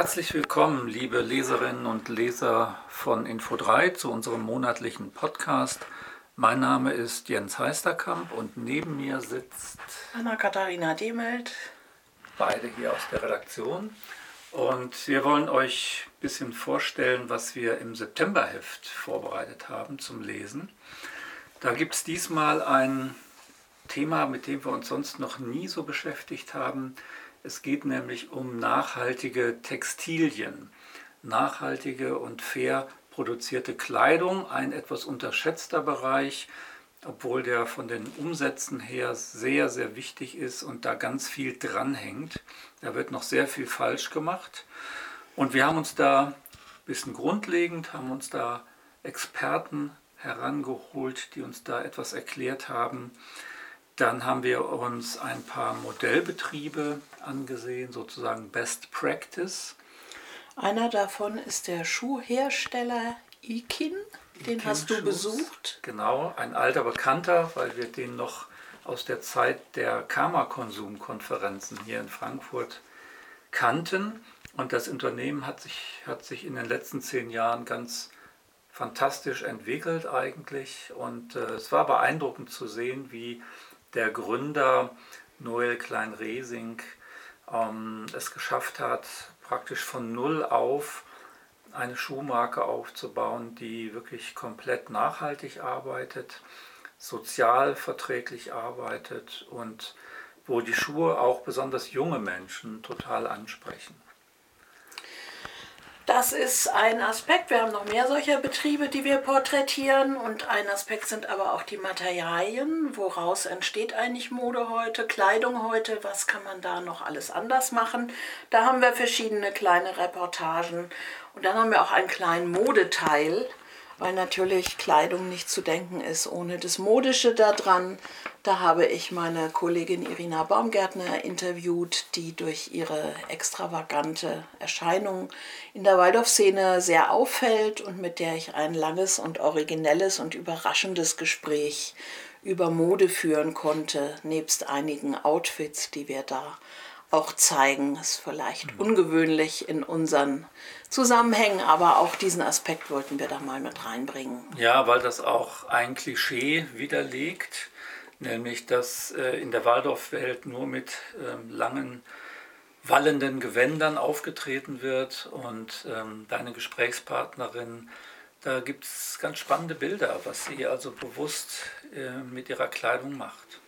Herzlich willkommen, liebe Leserinnen und Leser von Info3 zu unserem monatlichen Podcast. Mein Name ist Jens Heisterkamp und neben mir sitzt Anna-Katharina Demelt. Beide hier aus der Redaktion. Und wir wollen euch ein bisschen vorstellen, was wir im Septemberheft vorbereitet haben zum Lesen. Da gibt es diesmal ein Thema, mit dem wir uns sonst noch nie so beschäftigt haben. Es geht nämlich um nachhaltige Textilien, nachhaltige und fair produzierte Kleidung, ein etwas unterschätzter Bereich, obwohl der von den Umsätzen her sehr, sehr wichtig ist und da ganz viel dranhängt. Da wird noch sehr viel falsch gemacht. Und wir haben uns da ein bisschen grundlegend, haben uns da Experten herangeholt, die uns da etwas erklärt haben. Dann haben wir uns ein paar Modellbetriebe angesehen, sozusagen Best Practice. Einer davon ist der Schuhhersteller Ikin. Den Ikin hast du besucht. Genau, ein alter Bekannter, weil wir den noch aus der Zeit der Karma-Konsumkonferenzen hier in Frankfurt kannten. Und das Unternehmen hat sich, hat sich in den letzten zehn Jahren ganz fantastisch entwickelt eigentlich. Und äh, es war beeindruckend zu sehen, wie der Gründer Noel Klein-Resing ähm, es geschafft hat, praktisch von Null auf eine Schuhmarke aufzubauen, die wirklich komplett nachhaltig arbeitet, sozial verträglich arbeitet und wo die Schuhe auch besonders junge Menschen total ansprechen. Das ist ein Aspekt. Wir haben noch mehr solcher Betriebe, die wir porträtieren. Und ein Aspekt sind aber auch die Materialien. Woraus entsteht eigentlich Mode heute, Kleidung heute? Was kann man da noch alles anders machen? Da haben wir verschiedene kleine Reportagen. Und dann haben wir auch einen kleinen Modeteil weil natürlich Kleidung nicht zu denken ist ohne das Modische daran. Da habe ich meine Kollegin Irina Baumgärtner interviewt, die durch ihre extravagante Erscheinung in der Waldorf-Szene sehr auffällt und mit der ich ein langes und originelles und überraschendes Gespräch über Mode führen konnte, nebst einigen Outfits, die wir da auch zeigen. Ist vielleicht mhm. ungewöhnlich in unseren Zusammenhängen, aber auch diesen Aspekt wollten wir da mal mit reinbringen. Ja, weil das auch ein Klischee widerlegt, nämlich dass äh, in der Waldorfwelt nur mit ähm, langen wallenden Gewändern aufgetreten wird und ähm, deine Gesprächspartnerin, da gibt es ganz spannende Bilder, was sie also bewusst äh, mit ihrer Kleidung macht.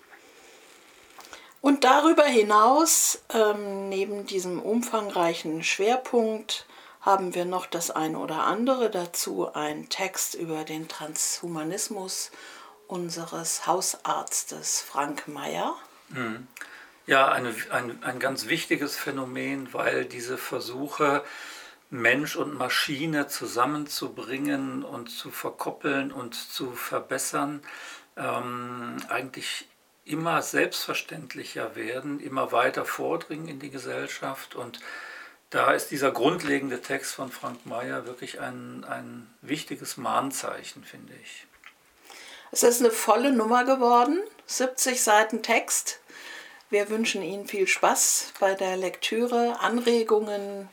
Und darüber hinaus, ähm, neben diesem umfangreichen Schwerpunkt, haben wir noch das eine oder andere dazu, ein Text über den Transhumanismus unseres Hausarztes Frank Mayer. Mhm. Ja, eine, ein, ein ganz wichtiges Phänomen, weil diese Versuche, Mensch und Maschine zusammenzubringen und zu verkoppeln und zu verbessern, ähm, eigentlich immer selbstverständlicher werden, immer weiter vordringen in die Gesellschaft. Und da ist dieser grundlegende Text von Frank Mayer wirklich ein, ein wichtiges Mahnzeichen, finde ich. Es ist eine volle Nummer geworden, 70 Seiten Text. Wir wünschen Ihnen viel Spaß bei der Lektüre, Anregungen,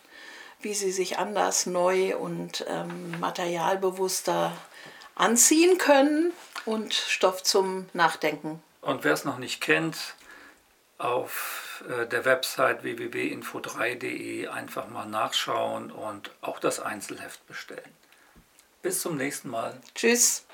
wie Sie sich anders, neu und ähm, materialbewusster anziehen können und Stoff zum Nachdenken. Und wer es noch nicht kennt, auf äh, der Website www.info3.de einfach mal nachschauen und auch das Einzelheft bestellen. Bis zum nächsten Mal. Tschüss.